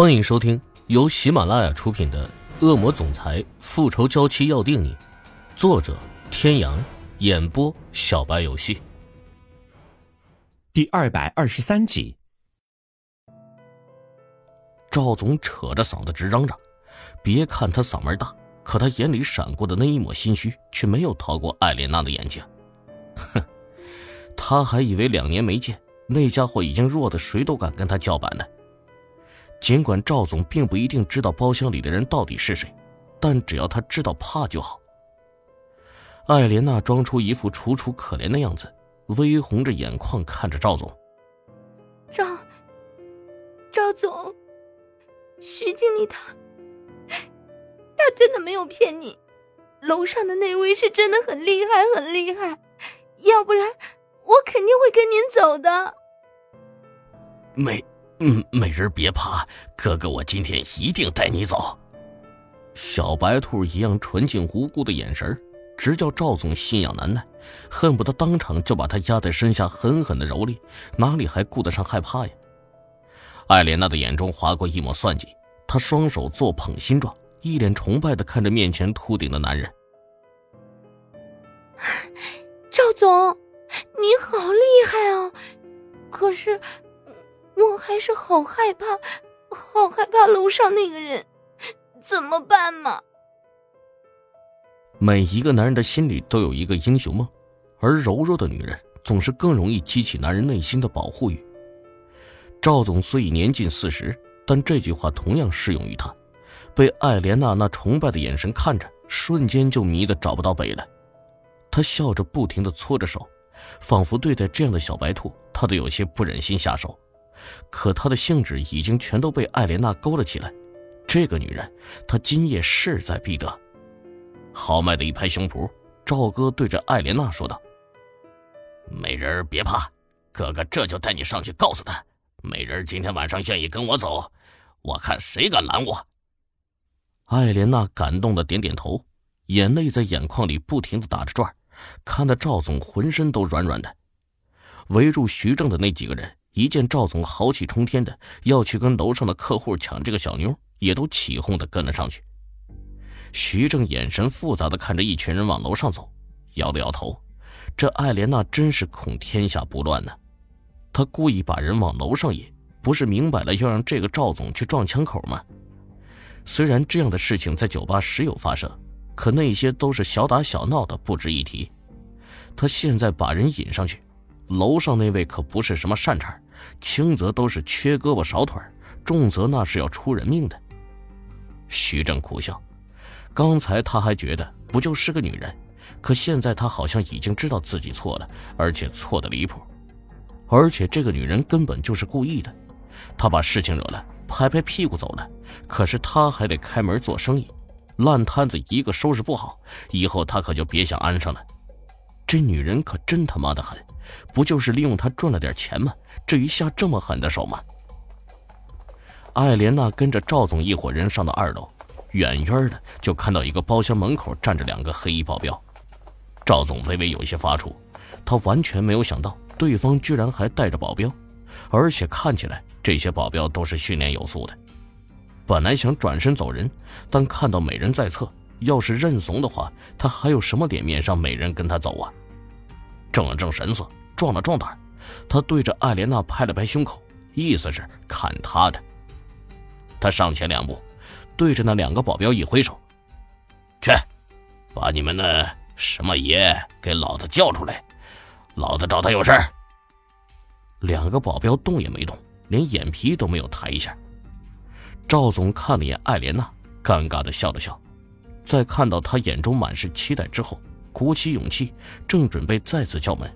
欢迎收听由喜马拉雅出品的《恶魔总裁复仇娇妻要定你》，作者：天阳，演播：小白游戏。第二百二十三集，赵总扯着嗓子直嚷嚷：“别看他嗓门大，可他眼里闪过的那一抹心虚，却没有逃过艾莲娜的眼睛。哼，他还以为两年没见，那家伙已经弱的谁都敢跟他叫板呢。”尽管赵总并不一定知道包厢里的人到底是谁，但只要他知道怕就好。艾莲娜装出一副楚楚可怜的样子，微红着眼眶看着赵总。赵，赵总，徐经理他，他真的没有骗你，楼上的那位是真的很厉害，很厉害，要不然我肯定会跟您走的。没。嗯，美人别怕，哥哥，我今天一定带你走。小白兔一样纯净无辜的眼神，直叫赵总心痒难耐，恨不得当场就把他压在身下狠狠的蹂躏，哪里还顾得上害怕呀？艾莲娜的眼中划过一抹算计，她双手做捧心状，一脸崇拜的看着面前秃顶的男人。赵总，你好厉害啊！可是。我还是好害怕，好害怕楼上那个人，怎么办嘛？每一个男人的心里都有一个英雄梦，而柔弱的女人总是更容易激起男人内心的保护欲。赵总虽已年近四十，但这句话同样适用于他。被艾莲娜那崇拜的眼神看着，瞬间就迷得找不到北来。他笑着，不停的搓着手，仿佛对待这样的小白兔，他都有些不忍心下手。可他的兴致已经全都被艾莲娜勾了起来，这个女人，他今夜势在必得。豪迈的一拍胸脯，赵哥对着艾莲娜说道：“美人别怕，哥哥这就带你上去告诉他，美人今天晚上愿意跟我走，我看谁敢拦我。”艾莲娜感动的点点头，眼泪在眼眶里不停的打着转，看得赵总浑身都软软的。围住徐正的那几个人。一见赵总豪气冲天的要去跟楼上的客户抢这个小妞，也都起哄的跟了上去。徐正眼神复杂的看着一群人往楼上走，摇了摇头。这艾莲娜真是恐天下不乱呢。他故意把人往楼上引，不是明摆了要让这个赵总去撞枪口吗？虽然这样的事情在酒吧时有发生，可那些都是小打小闹的，不值一提。他现在把人引上去，楼上那位可不是什么善茬。轻则都是缺胳膊少腿重则那是要出人命的。徐正苦笑，刚才他还觉得不就是个女人，可现在他好像已经知道自己错了，而且错的离谱。而且这个女人根本就是故意的，她把事情惹了，拍拍屁股走了。可是他还得开门做生意，烂摊子一个收拾不好，以后他可就别想安生了。这女人可真他妈的狠，不就是利用他赚了点钱吗？至于下这么狠的手吗？艾莲娜跟着赵总一伙人上到二楼，远远的就看到一个包厢门口站着两个黑衣保镖。赵总微微有些发怵，他完全没有想到对方居然还带着保镖，而且看起来这些保镖都是训练有素的。本来想转身走人，但看到美人在侧，要是认怂的话，他还有什么脸面让美人跟他走啊？正了正神色，壮了壮胆。他对着艾莲娜拍了拍胸口，意思是看他的。他上前两步，对着那两个保镖一挥手：“去，把你们那什么爷给老子叫出来，老子找他有事。”两个保镖动也没动，连眼皮都没有抬一下。赵总看了眼艾莲娜，尴尬的笑了笑，在看到他眼中满是期待之后，鼓起勇气，正准备再次叫门。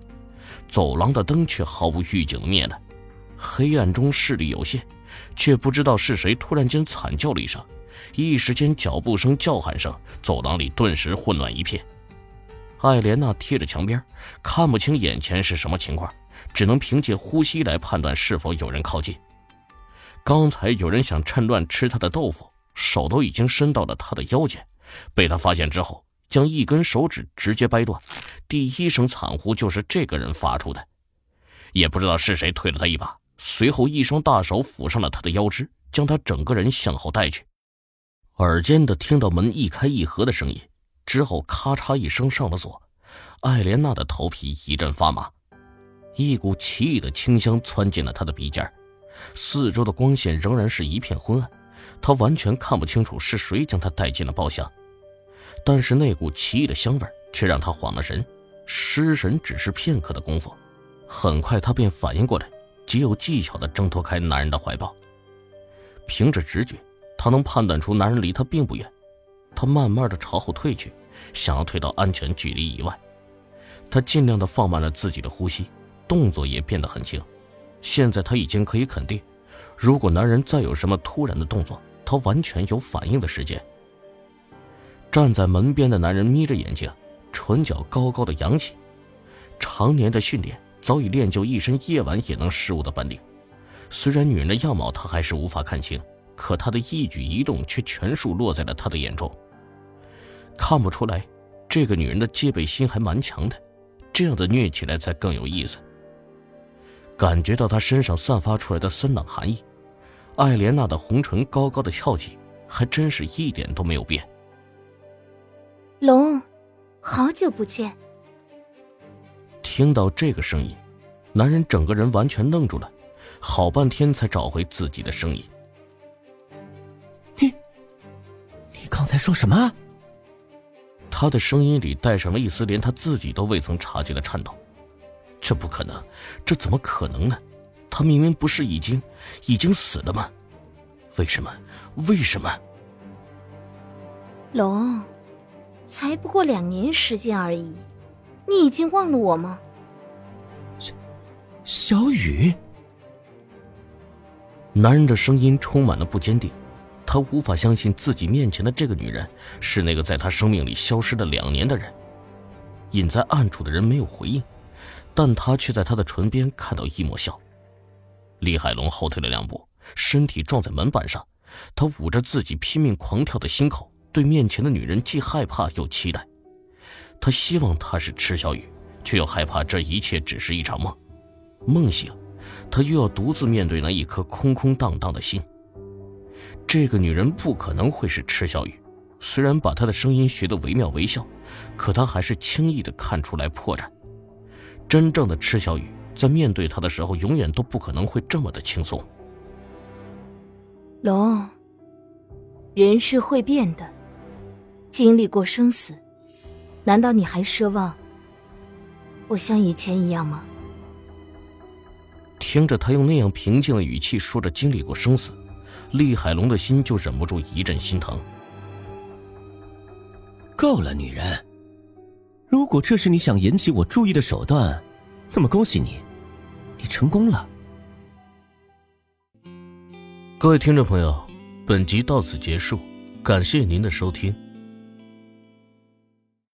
走廊的灯却毫无预警的灭了，黑暗中视力有限，却不知道是谁突然间惨叫了一声，一时间脚步声、叫喊声，走廊里顿时混乱一片。艾莲娜贴着墙边，看不清眼前是什么情况，只能凭借呼吸来判断是否有人靠近。刚才有人想趁乱吃她的豆腐，手都已经伸到了她的腰间，被她发现之后。将一根手指直接掰断，第一声惨呼就是这个人发出的，也不知道是谁推了他一把，随后一双大手抚上了他的腰肢，将他整个人向后带去。耳尖的听到门一开一合的声音，之后咔嚓一声上了锁。艾莲娜的头皮一阵发麻，一股奇异的清香窜进了她的鼻尖四周的光线仍然是一片昏暗，她完全看不清楚是谁将她带进了包厢。但是那股奇异的香味却让他慌了神，失神只是片刻的功夫，很快他便反应过来，极有技巧地挣脱开男人的怀抱。凭着直觉，他能判断出男人离他并不远，他慢慢地朝后退去，想要退到安全距离以外。他尽量地放慢了自己的呼吸，动作也变得很轻。现在他已经可以肯定，如果男人再有什么突然的动作，他完全有反应的时间。站在门边的男人眯着眼睛，唇角高高的扬起。常年的训练早已练就一身夜晚也能识物的本领。虽然女人的样貌他还是无法看清，可她的一举一动却全数落在了他的眼中。看不出来，这个女人的戒备心还蛮强的，这样的虐起来才更有意思。感觉到她身上散发出来的森冷寒意，艾莲娜的红唇高高的翘起，还真是一点都没有变。龙，好久不见。听到这个声音，男人整个人完全愣住了，好半天才找回自己的声音。你，你刚才说什么？他的声音里带上了一丝连他自己都未曾察觉的颤抖。这不可能，这怎么可能呢？他明明不是已经，已经死了吗？为什么？为什么？龙。才不过两年时间而已，你已经忘了我吗？小雨，男人的声音充满了不坚定，他无法相信自己面前的这个女人是那个在他生命里消失了两年的人。隐在暗处的人没有回应，但他却在他的唇边看到一抹笑。李海龙后退了两步，身体撞在门板上，他捂着自己拼命狂跳的心口。对面前的女人既害怕又期待，他希望她是池小雨，却又害怕这一切只是一场梦。梦醒，他又要独自面对那一颗空空荡荡的心。这个女人不可能会是池小雨，虽然把她的声音学得惟妙惟肖，可他还是轻易的看出来破绽。真正的池小雨在面对他的时候，永远都不可能会这么的轻松。龙，人是会变的。经历过生死，难道你还奢望我像以前一样吗？听着他用那样平静的语气说着经历过生死，厉海龙的心就忍不住一阵心疼。够了，女人！如果这是你想引起我注意的手段，那么恭喜你，你成功了。各位听众朋友，本集到此结束，感谢您的收听。